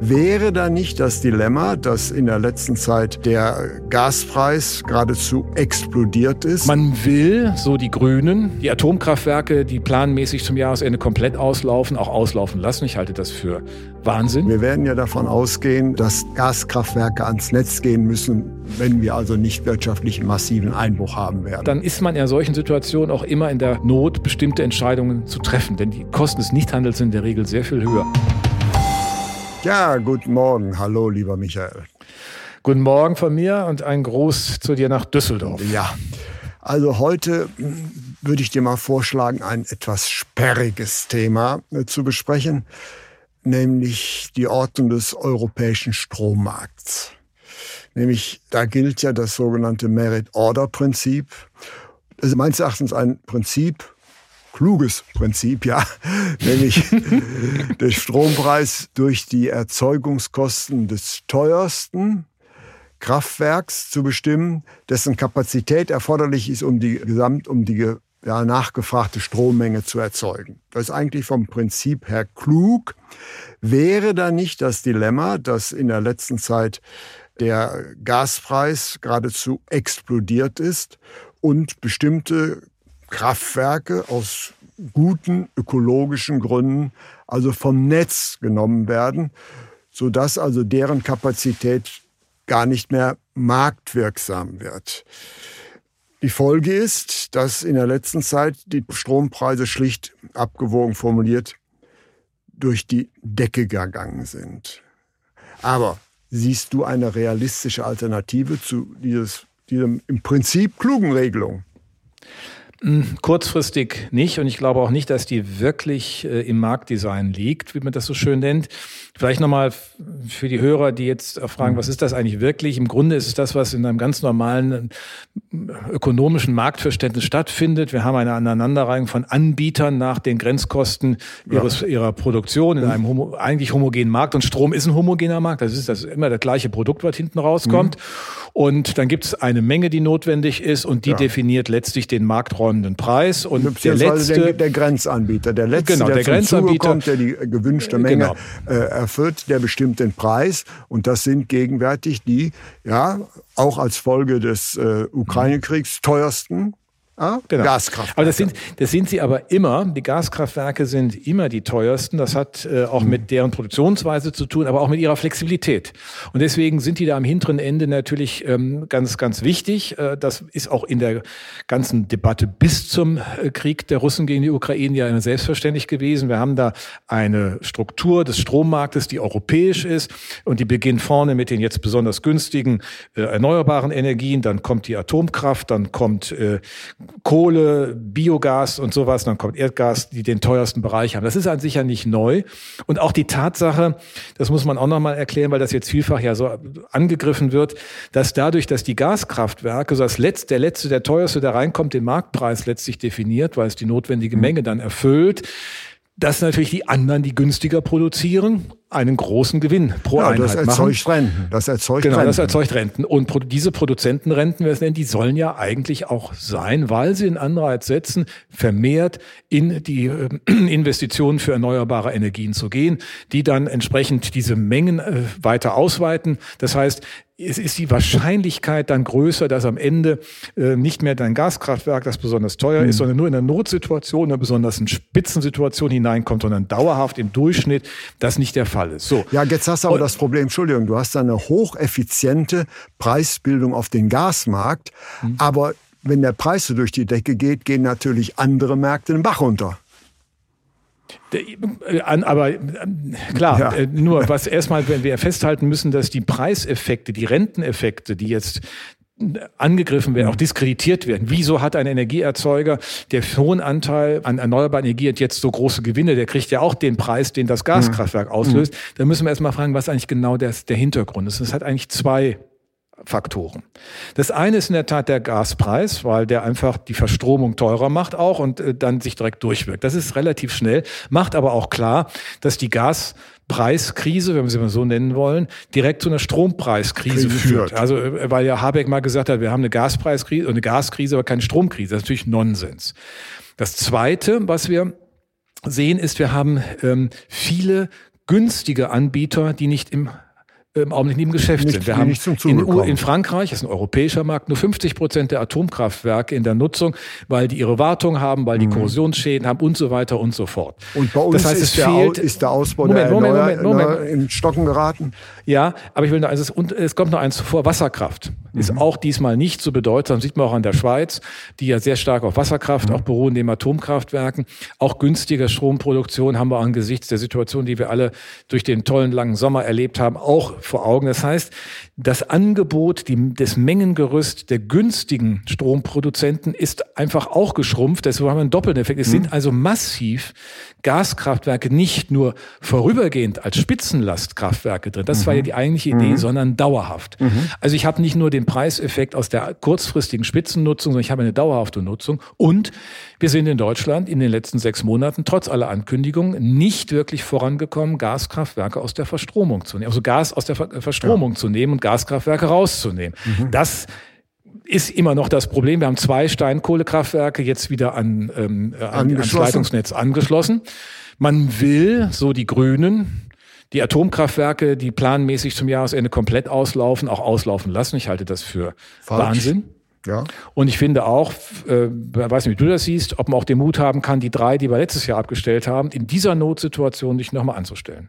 Wäre da nicht das Dilemma, dass in der letzten Zeit der Gaspreis geradezu explodiert ist? Man will, so die Grünen, die Atomkraftwerke, die planmäßig zum Jahresende komplett auslaufen, auch auslaufen lassen. Ich halte das für Wahnsinn. Wir werden ja davon ausgehen, dass Gaskraftwerke ans Netz gehen müssen, wenn wir also nicht wirtschaftlich massiven Einbruch haben werden. Dann ist man in solchen Situationen auch immer in der Not, bestimmte Entscheidungen zu treffen, denn die Kosten des Nichthandels sind in der Regel sehr viel höher. Ja, guten Morgen. Hallo, lieber Michael. Guten Morgen von mir und ein Gruß zu dir nach Düsseldorf. Ja, also heute hm, würde ich dir mal vorschlagen, ein etwas sperriges Thema äh, zu besprechen, nämlich die Ordnung des europäischen Strommarkts. Nämlich, da gilt ja das sogenannte Merit-Order-Prinzip. Das ist meines Erachtens ein Prinzip, kluges Prinzip, ja, nämlich der Strompreis durch die Erzeugungskosten des teuersten Kraftwerks zu bestimmen, dessen Kapazität erforderlich ist, um die Gesamt, um die ja, nachgefragte Strommenge zu erzeugen. Das ist eigentlich vom Prinzip her klug. Wäre da nicht das Dilemma, dass in der letzten Zeit der Gaspreis geradezu explodiert ist und bestimmte Kraftwerke aus guten ökologischen Gründen also vom Netz genommen werden, sodass also deren Kapazität gar nicht mehr marktwirksam wird. Die Folge ist, dass in der letzten Zeit die Strompreise schlicht abgewogen formuliert durch die Decke gegangen sind. Aber siehst du eine realistische Alternative zu dieses, diesem im Prinzip klugen Regelung? Hm, kurzfristig nicht und ich glaube auch nicht, dass die wirklich äh, im Marktdesign liegt, wie man das so schön nennt. Vielleicht nochmal für die Hörer, die jetzt fragen, was ist das eigentlich wirklich? Im Grunde ist es das, was in einem ganz normalen äh, ökonomischen Marktverständnis stattfindet. Wir haben eine Aneinanderreihung von Anbietern nach den Grenzkosten ihres, ja. ihrer Produktion in einem homo, eigentlich homogenen Markt und Strom ist ein homogener Markt. Das ist das ist immer das gleiche Produkt, was hinten rauskommt. Mhm. Und dann gibt es eine Menge, die notwendig ist und die ja. definiert letztlich den Marktraum räumenden Preis. Und der letzte, der, der, Grenzanbieter, der letzte, genau, der, der Grenzanbieter, kommt, der die gewünschte Menge genau. äh, erfüllt, der bestimmt den Preis. Und das sind gegenwärtig die, ja, auch als Folge des äh, Ukraine-Kriegs teuersten Ah, genau. Gaskraftwerke. Aber das sind, das sind sie aber immer. Die Gaskraftwerke sind immer die teuersten. Das hat äh, auch mit deren Produktionsweise zu tun, aber auch mit ihrer Flexibilität. Und deswegen sind die da am hinteren Ende natürlich ähm, ganz, ganz wichtig. Äh, das ist auch in der ganzen Debatte bis zum äh, Krieg der Russen gegen die Ukraine ja immer selbstverständlich gewesen. Wir haben da eine Struktur des Strommarktes, die europäisch ist und die beginnt vorne mit den jetzt besonders günstigen äh, erneuerbaren Energien. Dann kommt die Atomkraft, dann kommt äh, Kohle, Biogas und sowas, dann kommt Erdgas, die den teuersten Bereich haben. Das ist an sich ja nicht neu. Und auch die Tatsache, das muss man auch nochmal erklären, weil das jetzt vielfach ja so angegriffen wird, dass dadurch, dass die Gaskraftwerke, so das letzte, der letzte, der teuerste, der reinkommt, den Marktpreis letztlich definiert, weil es die notwendige mhm. Menge dann erfüllt, dass natürlich die anderen, die günstiger produzieren, einen großen Gewinn pro ja, Einheit das erzeugt machen. Renten. Das erzeugt genau, Renten. das erzeugt Renten. Und diese Produzentenrenten, wir es nennen, die sollen ja eigentlich auch sein, weil sie einen Anreiz setzen, vermehrt in die äh, Investitionen für erneuerbare Energien zu gehen, die dann entsprechend diese Mengen äh, weiter ausweiten. Das heißt, es ist die Wahrscheinlichkeit dann größer, dass am Ende äh, nicht mehr dein Gaskraftwerk, das besonders teuer mhm. ist, sondern nur in einer Notsituation, in einer besonders Spitzensituation hineinkommt, sondern dauerhaft im Durchschnitt das nicht der Fall ist. So. Ja, jetzt hast du aber Und, das Problem, Entschuldigung, du hast eine hocheffiziente Preisbildung auf den Gasmarkt, mhm. aber wenn der Preis so durch die Decke geht, gehen natürlich andere Märkte den Bach runter. Äh, aber äh, klar, ja. Äh, nur was erstmal, wenn wir festhalten müssen, dass die Preiseffekte, die Renteneffekte, die jetzt angegriffen werden, auch diskreditiert werden. Wieso hat ein Energieerzeuger, der hohen Anteil an erneuerbaren Energie hat, jetzt so große Gewinne? Der kriegt ja auch den Preis, den das Gaskraftwerk auslöst. Mhm. Da müssen wir erstmal fragen, was eigentlich genau der, der Hintergrund ist. Es hat eigentlich zwei Faktoren. Das eine ist in der Tat der Gaspreis, weil der einfach die Verstromung teurer macht auch und äh, dann sich direkt durchwirkt. Das ist relativ schnell, macht aber auch klar, dass die Gaspreiskrise, wenn wir sie mal so nennen wollen, direkt zu einer Strompreiskrise führt. Also weil ja Habeck mal gesagt hat, wir haben eine Gaspreiskrise, eine Gaskrise, aber keine Stromkrise. Das ist natürlich Nonsens. Das zweite, was wir sehen, ist, wir haben ähm, viele günstige Anbieter, die nicht im im Augenblick nicht im Geschäft nicht, sind. Wir haben in, in, Frankreich, das ist ein europäischer Markt, nur 50 Prozent der Atomkraftwerke in der Nutzung, weil die ihre Wartung haben, weil die mhm. Korrosionsschäden haben und so weiter und so fort. Und bei uns das heißt, ist, der, fehlt, ist der Ausbau Moment, der Moment, Moment, Moment, Moment. in Stocken geraten? Ja, aber ich will noch, also und es kommt noch eins zuvor, Wasserkraft mhm. ist auch diesmal nicht so bedeutsam, sieht man auch an der Schweiz, die ja sehr stark auf Wasserkraft mhm. auch beruhen, neben Atomkraftwerken. Auch günstige Stromproduktion haben wir angesichts der Situation, die wir alle durch den tollen langen Sommer erlebt haben, auch vor Augen. Das heißt, das Angebot, die, das Mengengerüst der günstigen Stromproduzenten ist einfach auch geschrumpft. Deswegen haben wir einen doppelten Effekt. Es mhm. sind also massiv Gaskraftwerke nicht nur vorübergehend als Spitzenlastkraftwerke drin. Das mhm. war ja die eigentliche Idee, mhm. sondern dauerhaft. Mhm. Also ich habe nicht nur den Preiseffekt aus der kurzfristigen Spitzennutzung, sondern ich habe eine dauerhafte Nutzung. Und wir sind in Deutschland in den letzten sechs Monaten trotz aller Ankündigungen nicht wirklich vorangekommen, Gaskraftwerke aus der Verstromung zu nehmen, also Gas aus der Verstromung ja. zu nehmen und Gaskraftwerke rauszunehmen. Mhm. Das ist immer noch das Problem. Wir haben zwei Steinkohlekraftwerke jetzt wieder an, ähm, an, ans Leitungsnetz angeschlossen. Man will, so die Grünen, die Atomkraftwerke, die planmäßig zum Jahresende komplett auslaufen, auch auslaufen lassen. Ich halte das für Falsch. Wahnsinn. Ja. Und ich finde auch, äh, weiß nicht, wie du das siehst, ob man auch den Mut haben kann, die drei, die wir letztes Jahr abgestellt haben, in dieser Notsituation nicht nochmal anzustellen.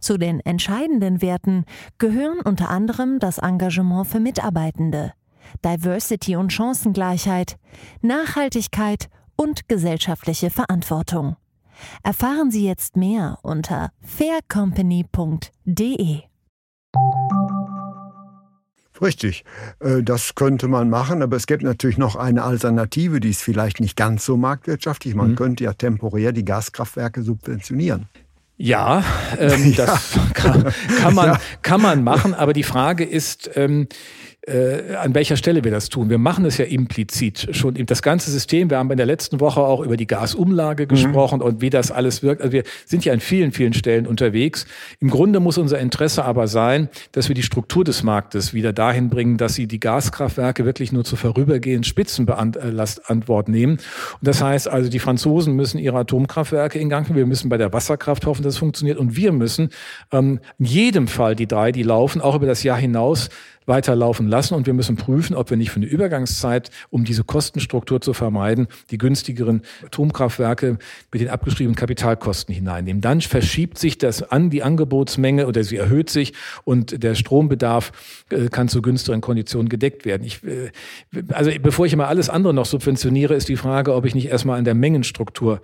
Zu den entscheidenden Werten gehören unter anderem das Engagement für Mitarbeitende, Diversity und Chancengleichheit, Nachhaltigkeit und gesellschaftliche Verantwortung. Erfahren Sie jetzt mehr unter faircompany.de. Richtig, äh, das könnte man machen, aber es gibt natürlich noch eine Alternative, die ist vielleicht nicht ganz so marktwirtschaftlich. Man mhm. könnte ja temporär die Gaskraftwerke subventionieren. Ja, ähm, ja. das kann, kann, man, ja. kann man machen, aber die Frage ist, ähm, äh, an welcher Stelle wir das tun. Wir machen es ja implizit schon. Das ganze System, wir haben in der letzten Woche auch über die Gasumlage mhm. gesprochen mhm. und wie das alles wirkt. Also wir sind ja an vielen, vielen Stellen unterwegs. Im Grunde muss unser Interesse aber sein, dass wir die Struktur des Marktes wieder dahin bringen, dass sie die Gaskraftwerke wirklich nur zu vorübergehend Spitzenlastantwort nehmen. Und das heißt also, die Franzosen müssen ihre Atomkraftwerke in Gang bringen. Wir müssen bei der Wasserkraft hoffen, dass es funktioniert. Und wir müssen ähm, in jedem Fall die drei, die laufen, auch über das Jahr hinaus weiterlaufen lassen und wir müssen prüfen, ob wir nicht für eine Übergangszeit, um diese Kostenstruktur zu vermeiden, die günstigeren Atomkraftwerke mit den abgeschriebenen Kapitalkosten hineinnehmen. Dann verschiebt sich das an die Angebotsmenge oder sie erhöht sich und der Strombedarf äh, kann zu günstigeren Konditionen gedeckt werden. Ich, äh, also bevor ich immer alles andere noch subventioniere, ist die Frage, ob ich nicht erstmal an der Mengenstruktur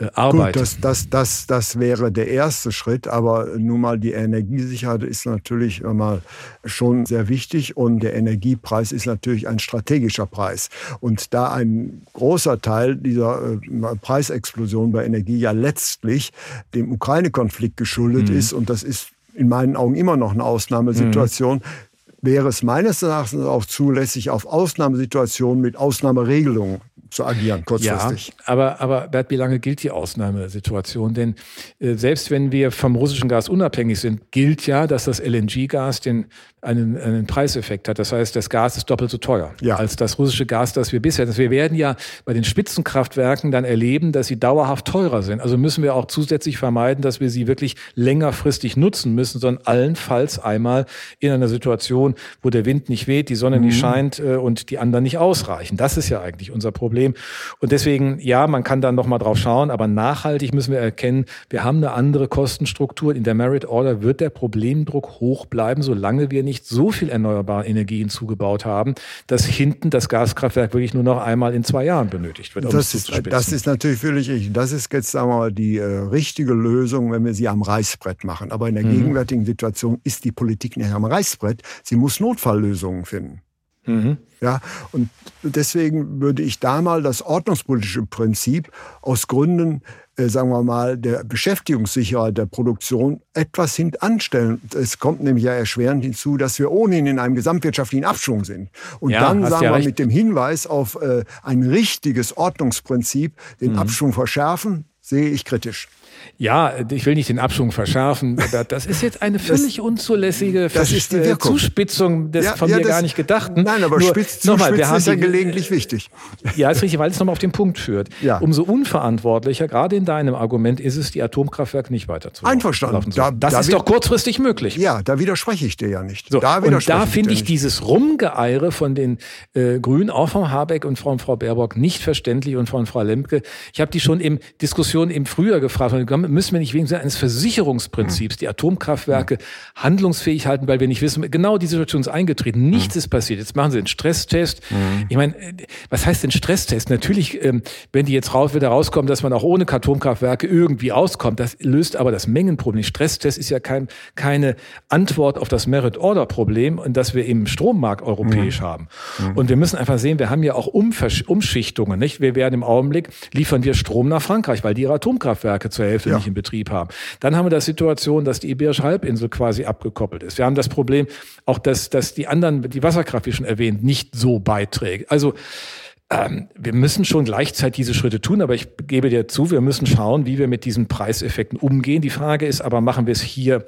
äh, arbeitet. Gut, das, das, das, das wäre der erste Schritt, aber nun mal die Energiesicherheit ist natürlich mal schon sehr wichtig und der Energiepreis ist natürlich ein strategischer Preis. Und da ein großer Teil dieser äh, Preisexplosion bei Energie ja letztlich dem Ukraine-Konflikt geschuldet mhm. ist und das ist in meinen Augen immer noch eine Ausnahmesituation, mhm wäre es meines Erachtens auch zulässig, auf Ausnahmesituationen mit Ausnahmeregelungen zu agieren, kurzfristig. Ja, aber, aber Bert, wie lange gilt die Ausnahmesituation? Denn äh, selbst wenn wir vom russischen Gas unabhängig sind, gilt ja, dass das LNG-Gas den einen, einen Preiseffekt hat. Das heißt, das Gas ist doppelt so teuer ja. als das russische Gas, das wir bisher. Wir werden ja bei den Spitzenkraftwerken dann erleben, dass sie dauerhaft teurer sind. Also müssen wir auch zusätzlich vermeiden, dass wir sie wirklich längerfristig nutzen müssen, sondern allenfalls einmal in einer Situation, wo der Wind nicht weht, die Sonne mhm. nicht scheint äh, und die anderen nicht ausreichen. Das ist ja eigentlich unser Problem. Und deswegen, ja, man kann dann noch mal drauf schauen, aber nachhaltig müssen wir erkennen, wir haben eine andere Kostenstruktur. In der Merit Order wird der Problemdruck hoch bleiben, solange wir nicht nicht so viel erneuerbare Energien zugebaut haben, dass hinten das Gaskraftwerk wirklich nur noch einmal in zwei Jahren benötigt wird. Um das, ist, das ist natürlich völlig. Das ist jetzt sagen wir mal, die äh, richtige Lösung, wenn wir sie am Reißbrett machen. Aber in der mhm. gegenwärtigen Situation ist die Politik nicht am Reißbrett. Sie muss Notfalllösungen finden. Mhm. Ja, und deswegen würde ich da mal das ordnungspolitische Prinzip aus Gründen sagen wir mal, der Beschäftigungssicherheit der Produktion etwas hintanstellen. Es kommt nämlich ja erschwerend hinzu, dass wir ohnehin in einem gesamtwirtschaftlichen Abschwung sind. Und ja, dann, sagen ja wir, recht. mit dem Hinweis auf äh, ein richtiges Ordnungsprinzip den mhm. Abschwung verschärfen, sehe ich kritisch. Ja, ich will nicht den Abschwung verschärfen. Das ist jetzt eine völlig das, unzulässige das ist die äh, Zuspitzung des ja, von ja, mir das, gar nicht gedachten. Nein, aber Nur, Spitz, nochmal, wir haben ist ja gelegentlich wichtig. Ja, ist richtig, weil es nochmal auf den Punkt führt. Ja. Umso unverantwortlicher, gerade in deinem Argument, ist es, die Atomkraftwerke nicht weiter zu Einverstanden. Da, das da ist doch kurzfristig möglich. Ja, da widerspreche ich dir ja nicht. So, da und da finde ich, ich dieses Rumgeeire von den äh, Grünen, auch von Habeck und von Frau Baerbock, nicht verständlich und von Frau Lemke. Ich habe die schon in Diskussionen im Frühjahr gefragt, müssen wir nicht wegen eines Versicherungsprinzips die Atomkraftwerke handlungsfähig halten, weil wir nicht wissen, genau die Situation ist eingetreten, nichts ist passiert. Jetzt machen sie einen Stresstest. Ich meine, was heißt denn Stresstest? Natürlich, ähm, wenn die jetzt raus, wieder rauskommen, dass man auch ohne Atomkraftwerke irgendwie auskommt, das löst aber das Mengenproblem. Stresstest ist ja kein, keine Antwort auf das Merit-Order-Problem, das wir im Strommarkt europäisch mhm. haben. Mhm. Und wir müssen einfach sehen, wir haben ja auch Umversch Umschichtungen. Nicht? Wir werden im Augenblick, liefern wir Strom nach Frankreich, weil die ihre Atomkraftwerke zur Hälfte ja. nicht in Betrieb haben. Dann haben wir die Situation, dass die Iberische Halbinsel quasi abgekoppelt ist. Wir haben das Problem auch, dass, dass die anderen, die Wasserkraft, wie schon erwähnt, nicht so beiträgt. Also ähm, wir müssen schon gleichzeitig diese Schritte tun, aber ich gebe dir zu, wir müssen schauen, wie wir mit diesen Preiseffekten umgehen. Die Frage ist aber, machen wir es hier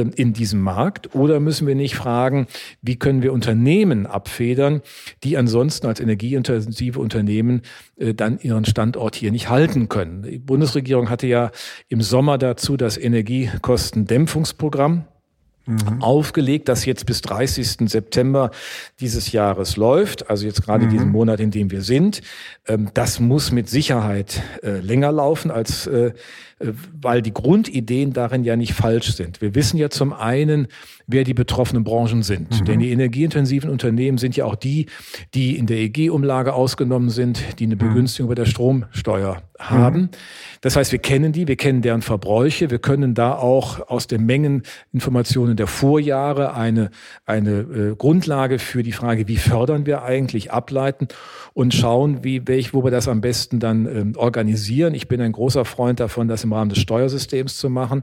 in diesem Markt oder müssen wir nicht fragen, wie können wir Unternehmen abfedern, die ansonsten als energieintensive Unternehmen äh, dann ihren Standort hier nicht halten können. Die Bundesregierung hatte ja im Sommer dazu das Energiekostendämpfungsprogramm Mhm. aufgelegt, das jetzt bis 30. September dieses Jahres läuft, also jetzt gerade mhm. diesen Monat, in dem wir sind. Ähm, das muss mit Sicherheit äh, länger laufen, als äh, äh, weil die Grundideen darin ja nicht falsch sind. Wir wissen ja zum einen, wer die betroffenen Branchen sind. Mhm. Denn die energieintensiven Unternehmen sind ja auch die, die in der EG-Umlage ausgenommen sind, die eine mhm. Begünstigung bei der Stromsteuer haben. Mhm. Das heißt, wir kennen die, wir kennen deren Verbräuche, wir können da auch aus den Mengeninformationen der Vorjahre eine, eine äh, Grundlage für die Frage, wie fördern wir eigentlich, ableiten und schauen, wie, welch, wo wir das am besten dann ähm, organisieren. Ich bin ein großer Freund davon, das im Rahmen des Steuersystems zu machen.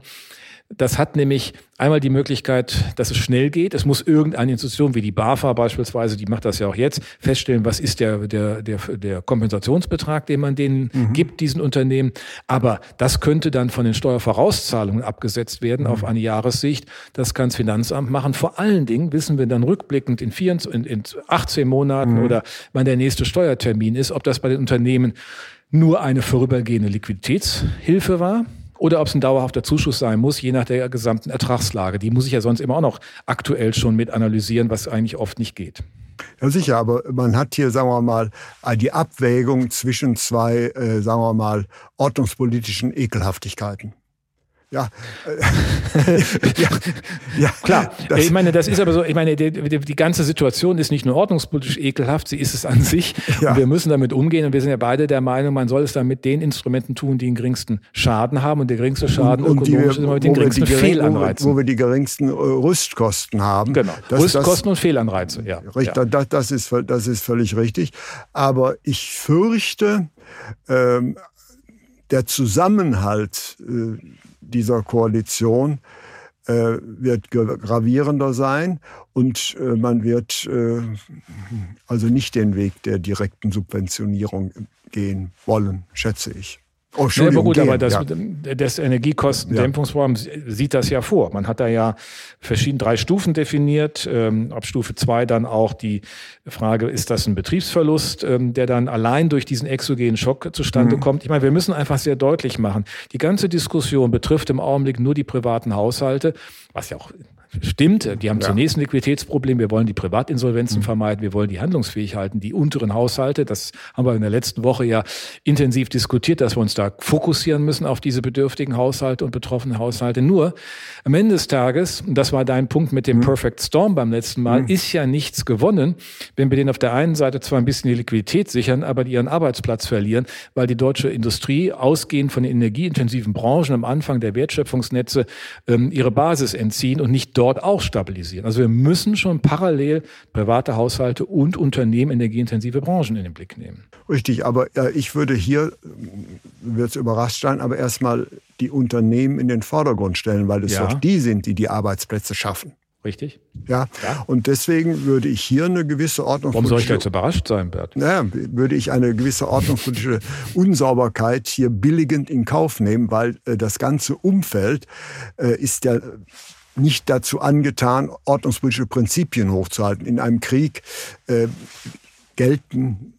Das hat nämlich einmal die Möglichkeit, dass es schnell geht. Es muss irgendeine Institution wie die BAFA beispielsweise, die macht das ja auch jetzt, feststellen, was ist der, der, der, der Kompensationsbetrag, den man denen mhm. gibt, diesen Unternehmen. Aber das könnte dann von den Steuervorauszahlungen abgesetzt werden mhm. auf eine Jahressicht. Das kann das Finanzamt machen. Vor allen Dingen wissen wir dann rückblickend in, 24, in, in 18 Monaten mhm. oder wann der nächste Steuertermin ist, ob das bei den Unternehmen nur eine vorübergehende Liquiditätshilfe war oder ob es ein dauerhafter Zuschuss sein muss, je nach der gesamten Ertragslage. Die muss ich ja sonst immer auch noch aktuell schon mit analysieren, was eigentlich oft nicht geht. Ja, sicher, aber man hat hier, sagen wir mal, die Abwägung zwischen zwei, äh, sagen wir mal, ordnungspolitischen Ekelhaftigkeiten. Ja. ja, ja, klar. Ich meine, das ist aber so, ich meine, die, die, ganze Situation ist nicht nur ordnungspolitisch ekelhaft, sie ist es an sich. Ja. Und wir müssen damit umgehen und wir sind ja beide der Meinung, man soll es dann mit den Instrumenten tun, die den geringsten Schaden haben und der geringste Schaden und, und ökonomisch wir, ist immer mit den geringsten die, Fehlanreizen. Wo, wo, wir die geringsten äh, Rüstkosten haben. Genau, das, Rüstkosten das, und Fehlanreize, ja. Richtig, ja. Das, das, ist, das ist völlig richtig. Aber ich fürchte, ähm, der Zusammenhalt äh, dieser Koalition äh, wird gravierender sein und äh, man wird äh, also nicht den Weg der direkten Subventionierung gehen wollen, schätze ich. Oh, nee, aber gut, aber das, ja. das Energiekostendämpfungsprogramm ja. sieht das ja vor. Man hat da ja verschiedene drei Stufen definiert. Ähm, ab Stufe zwei dann auch die Frage, ist das ein Betriebsverlust, ähm, der dann allein durch diesen exogenen Schock zustande mhm. kommt? Ich meine, wir müssen einfach sehr deutlich machen, die ganze Diskussion betrifft im Augenblick nur die privaten Haushalte, was ja auch Stimmt, die haben ja. zunächst ein Liquiditätsproblem. Wir wollen die Privatinsolvenzen mhm. vermeiden. Wir wollen die handlungsfähig halten. Die unteren Haushalte, das haben wir in der letzten Woche ja intensiv diskutiert, dass wir uns da fokussieren müssen auf diese bedürftigen Haushalte und betroffenen Haushalte. Nur am Ende des Tages, und das war dein Punkt mit dem mhm. Perfect Storm beim letzten Mal, mhm. ist ja nichts gewonnen, wenn wir denen auf der einen Seite zwar ein bisschen die Liquidität sichern, aber die ihren Arbeitsplatz verlieren, weil die deutsche Industrie ausgehend von den energieintensiven Branchen am Anfang der Wertschöpfungsnetze ähm, ihre Basis entziehen und nicht dort auch stabilisieren. Also wir müssen schon parallel private Haushalte und Unternehmen, energieintensive Branchen in den Blick nehmen. Richtig, aber äh, ich würde hier, wird es überrascht sein, aber erstmal die Unternehmen in den Vordergrund stellen, weil es ja. doch die sind, die die Arbeitsplätze schaffen. Richtig. Ja. ja. Und deswegen würde ich hier eine gewisse Ordnung. Warum soll ich da jetzt überrascht sein, Bert? Naja, würde ich eine gewisse ordnungspolitische Unsauberkeit hier billigend in Kauf nehmen, weil äh, das ganze Umfeld äh, ist ja nicht dazu angetan, ordnungspolitische Prinzipien hochzuhalten. In einem Krieg äh, gelten,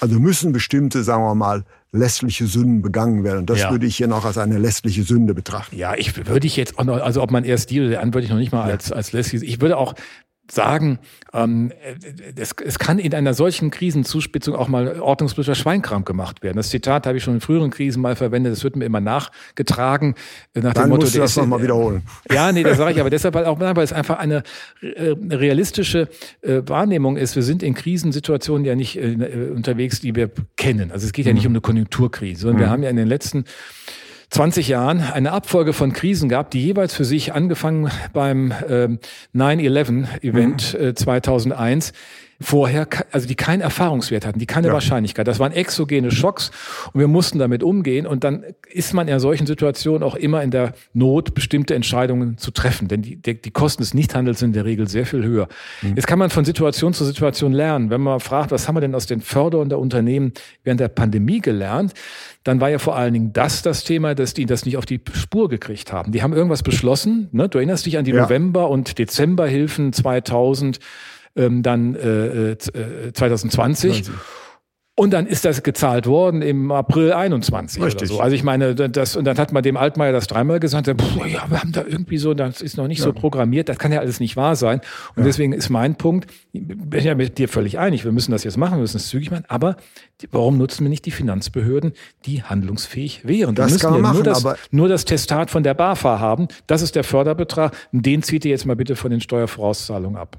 also müssen bestimmte, sagen wir mal, lässliche Sünden begangen werden. Und das ja. würde ich hier noch als eine lässliche Sünde betrachten. Ja, ich würde ich jetzt auch noch, also ob man erst die oder der andere würde ich noch nicht mal als, als lässlich, ich würde auch sagen, ähm, es, es kann in einer solchen Krisenzuspitzung auch mal ordnungspolitischer Schweinkram gemacht werden. Das Zitat habe ich schon in früheren Krisen mal verwendet, das wird mir immer nachgetragen. Nach Dann dem Motto, musst du das nochmal wiederholen. Ja, nee, das sage ich aber deshalb auch, weil es einfach eine äh, realistische äh, Wahrnehmung ist. Wir sind in Krisensituationen ja nicht äh, unterwegs, die wir kennen. Also es geht ja nicht mhm. um eine Konjunkturkrise, sondern mhm. wir haben ja in den letzten 20 Jahren eine Abfolge von Krisen gab, die jeweils für sich angefangen beim äh, 9-11-Event mhm. äh, 2001 vorher, also die keinen Erfahrungswert hatten, die keine ja. Wahrscheinlichkeit. Das waren exogene Schocks und wir mussten damit umgehen. Und dann ist man in solchen Situationen auch immer in der Not, bestimmte Entscheidungen zu treffen. Denn die, die, Kosten des Nichthandels sind in der Regel sehr viel höher. Mhm. Jetzt kann man von Situation zu Situation lernen. Wenn man fragt, was haben wir denn aus den Förderern der Unternehmen während der Pandemie gelernt, dann war ja vor allen Dingen das das Thema, dass die das nicht auf die Spur gekriegt haben. Die haben irgendwas beschlossen. Ne? Du erinnerst dich an die ja. November- und Dezemberhilfen 2000 ähm, dann äh, äh, 2020. 20. Und dann ist das gezahlt worden im April 21 Richtig. oder so. Also ich meine, das, und dann hat man dem Altmaier das dreimal gesagt, ja, wir haben da irgendwie so, das ist noch nicht ja. so programmiert, das kann ja alles nicht wahr sein. Und ja. deswegen ist mein Punkt, ich bin ja mit dir völlig einig, wir müssen das jetzt machen, wir müssen es zügig machen, aber warum nutzen wir nicht die Finanzbehörden, die handlungsfähig wären? Das müssen kann man ja machen, nur, das, nur das Testat von der BAFA haben, das ist der Förderbetrag, den zieht ihr jetzt mal bitte von den Steuervorauszahlungen ab.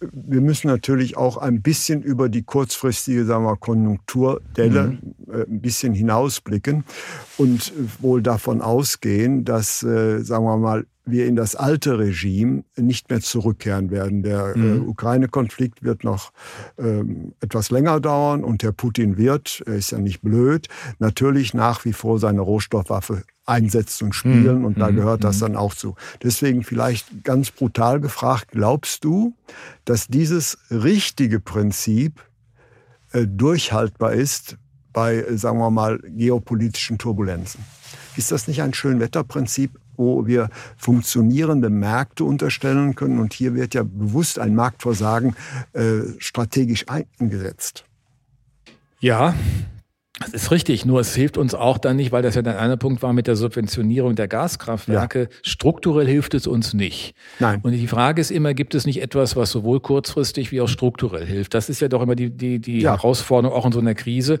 Wir müssen natürlich auch ein bisschen über die kurzfristige sagen wir, Konjunkturdelle mhm. äh, ein bisschen hinausblicken und wohl davon ausgehen, dass, äh, sagen wir mal, wir in das alte Regime nicht mehr zurückkehren werden. Der äh, mhm. äh, Ukraine-Konflikt wird noch ähm, etwas länger dauern und Herr Putin wird, er ist ja nicht blöd, natürlich nach wie vor seine Rohstoffwaffe einsetzen und spielen mhm. und da mhm. gehört das mhm. dann auch zu. Deswegen vielleicht ganz brutal gefragt, glaubst du, dass dieses richtige Prinzip äh, durchhaltbar ist bei, äh, sagen wir mal, geopolitischen Turbulenzen? Ist das nicht ein Schönwetterprinzip wo wir funktionierende Märkte unterstellen können. Und hier wird ja bewusst ein Marktversagen äh, strategisch eingesetzt. Ja, das ist richtig, nur es hilft uns auch dann nicht, weil das ja dann einer Punkt war mit der Subventionierung der Gaskraftwerke. Ja. Strukturell hilft es uns nicht. Nein. Und die Frage ist immer, gibt es nicht etwas, was sowohl kurzfristig wie auch strukturell hilft? Das ist ja doch immer die, die, die ja. Herausforderung auch in so einer Krise.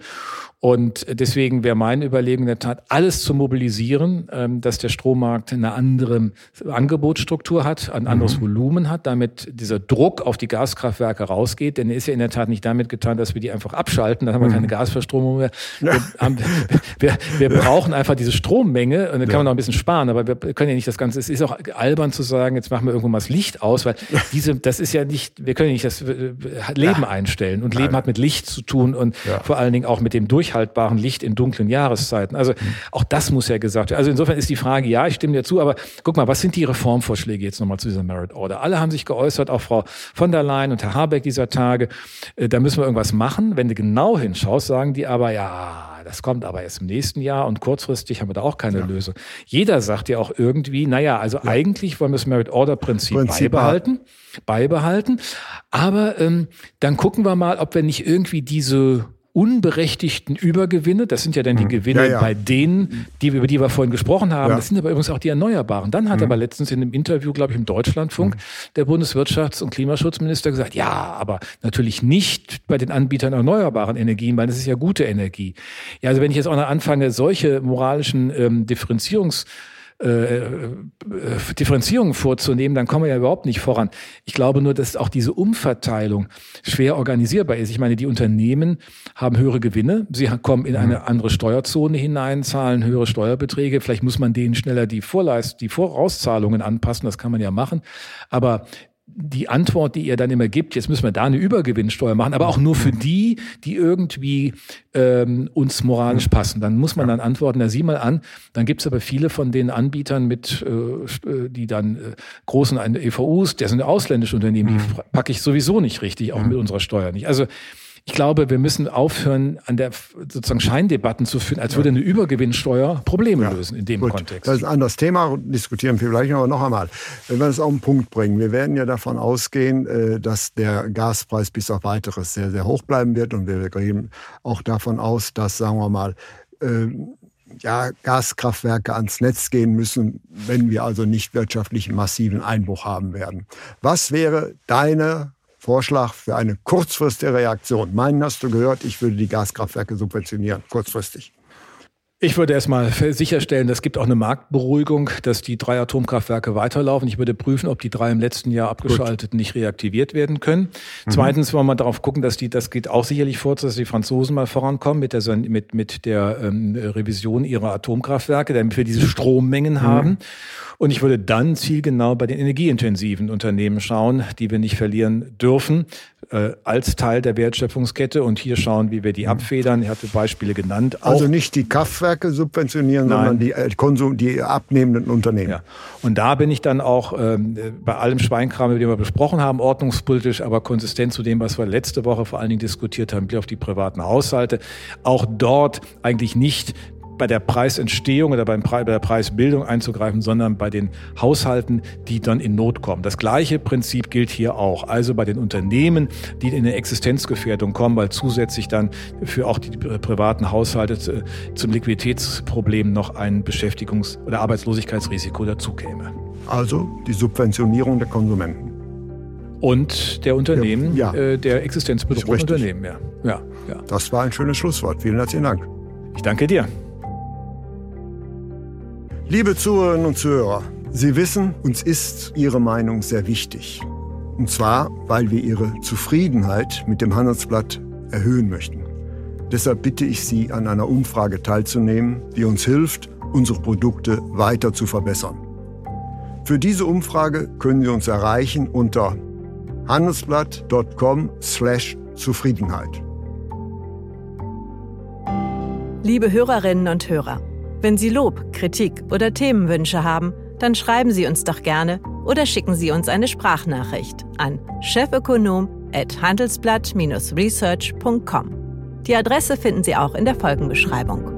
Und deswegen wäre meine Überlegung in der Tat, alles zu mobilisieren, ähm, dass der Strommarkt eine andere Angebotsstruktur hat, ein anderes mhm. Volumen hat, damit dieser Druck auf die Gaskraftwerke rausgeht. Denn er ist ja in der Tat nicht damit getan, dass wir die einfach abschalten, dann haben wir mhm. keine Gasverstromung mehr. Wir, haben, wir, wir brauchen einfach diese Strommenge und dann kann man noch ein bisschen sparen, aber wir können ja nicht das Ganze, es ist auch albern zu sagen, jetzt machen wir irgendwo mal das Licht aus, weil diese, das ist ja nicht, wir können ja nicht das äh, Leben einstellen und Leben hat mit Licht zu tun und vor allen Dingen auch mit dem Durch durchhaltbaren Licht in dunklen Jahreszeiten. Also auch das muss ja gesagt werden. Also insofern ist die Frage, ja, ich stimme dir zu, aber guck mal, was sind die Reformvorschläge jetzt nochmal zu dieser Merit Order? Alle haben sich geäußert, auch Frau von der Leyen und Herr Habeck dieser Tage. Äh, da müssen wir irgendwas machen. Wenn du genau hinschaust, sagen die aber, ja, das kommt aber erst im nächsten Jahr und kurzfristig haben wir da auch keine ja. Lösung. Jeder sagt ja auch irgendwie, naja, also ja. eigentlich wollen wir das Merit Order Prinzip, Prinzip beibehalten, beibehalten. Aber ähm, dann gucken wir mal, ob wir nicht irgendwie diese unberechtigten Übergewinne, das sind ja dann die mhm. Gewinne ja, ja. bei denen, die, über die wir vorhin gesprochen haben, ja. das sind aber übrigens auch die Erneuerbaren. Dann hat mhm. aber letztens in einem Interview, glaube ich, im Deutschlandfunk, mhm. der Bundeswirtschafts- und Klimaschutzminister gesagt, ja, aber natürlich nicht bei den Anbietern erneuerbaren Energien, weil das ist ja gute Energie. Ja, also wenn ich jetzt auch noch anfange, solche moralischen ähm, Differenzierungs- äh, äh, Differenzierungen vorzunehmen, dann kommen wir ja überhaupt nicht voran. Ich glaube nur, dass auch diese Umverteilung schwer organisierbar ist. Ich meine, die Unternehmen haben höhere Gewinne, sie kommen in eine mhm. andere Steuerzone hinein, zahlen höhere Steuerbeträge. Vielleicht muss man denen schneller die Vorleist, die Vorauszahlungen anpassen, das kann man ja machen. Aber die Antwort, die ihr dann immer gibt, jetzt müssen wir da eine Übergewinnsteuer machen, aber auch nur für die, die irgendwie ähm, uns moralisch passen. Dann muss man dann antworten, na sieh mal an, dann gibt's aber viele von den Anbietern mit, äh, äh die dann äh, großen EVUs, der sind ausländische Unternehmen, die mhm. packe ich sowieso nicht richtig, auch mit unserer Steuer nicht. Also ich glaube, wir müssen aufhören, an der sozusagen Scheindebatten zu führen, als würde eine Übergewinnsteuer Probleme ja. lösen in dem Gut. Kontext. Das ist ein anderes Thema, diskutieren wir vielleicht aber noch einmal. Wenn wir das auf den Punkt bringen, wir werden ja davon ausgehen, äh, dass der Gaspreis bis auf weiteres sehr, sehr hoch bleiben wird und wir gehen auch davon aus, dass, sagen wir mal, äh, ja, Gaskraftwerke ans Netz gehen müssen, wenn wir also nicht wirtschaftlich massiven Einbruch haben werden. Was wäre deine Vorschlag für eine kurzfristige Reaktion. Meinen hast du gehört, ich würde die Gaskraftwerke subventionieren, kurzfristig. Ich würde erstmal sicherstellen, es gibt auch eine Marktberuhigung, dass die drei Atomkraftwerke weiterlaufen. Ich würde prüfen, ob die drei im letzten Jahr abgeschalteten nicht reaktiviert werden können. Mhm. Zweitens wollen wir darauf gucken, dass die, das geht auch sicherlich vor, dass die Franzosen mal vorankommen mit der, mit, mit der ähm, Revision ihrer Atomkraftwerke, damit wir diese Strommengen mhm. haben. Und ich würde dann zielgenau bei den energieintensiven Unternehmen schauen, die wir nicht verlieren dürfen, äh, als Teil der Wertschöpfungskette und hier schauen, wie wir die abfedern. Ich hatte Beispiele genannt. also nicht die Kraftwerke subventionieren, Nein. sondern die, äh, Konsum, die abnehmenden Unternehmen. Ja. Und da bin ich dann auch ähm, bei allem Schweinkram, über den wir besprochen haben, ordnungspolitisch, aber konsistent zu dem, was wir letzte Woche vor allen Dingen diskutiert haben, Blick auf die privaten Haushalte. Auch dort eigentlich nicht bei der Preisentstehung oder beim bei der Preisbildung einzugreifen, sondern bei den Haushalten, die dann in Not kommen. Das gleiche Prinzip gilt hier auch. Also bei den Unternehmen, die in eine Existenzgefährdung kommen, weil zusätzlich dann für auch die privaten Haushalte zum Liquiditätsproblem noch ein Beschäftigungs- oder Arbeitslosigkeitsrisiko dazukäme. Also die Subventionierung der Konsumenten. Und der Unternehmen, ja, ja. Äh, der existenzbedrohten Unternehmen, ja. ja. Ja, Das war ein schönes Schlusswort. Vielen herzlichen Dank. Ich danke dir. Liebe Zuhörerinnen und Zuhörer, Sie wissen, uns ist Ihre Meinung sehr wichtig. Und zwar, weil wir Ihre Zufriedenheit mit dem Handelsblatt erhöhen möchten. Deshalb bitte ich Sie, an einer Umfrage teilzunehmen, die uns hilft, unsere Produkte weiter zu verbessern. Für diese Umfrage können Sie uns erreichen unter handelsblatt.com/zufriedenheit. Liebe Hörerinnen und Hörer, wenn Sie Lob, Kritik oder Themenwünsche haben, dann schreiben Sie uns doch gerne oder schicken Sie uns eine Sprachnachricht an chefökonom@handelsblatt-research.com. Die Adresse finden Sie auch in der Folgenbeschreibung.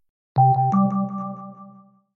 you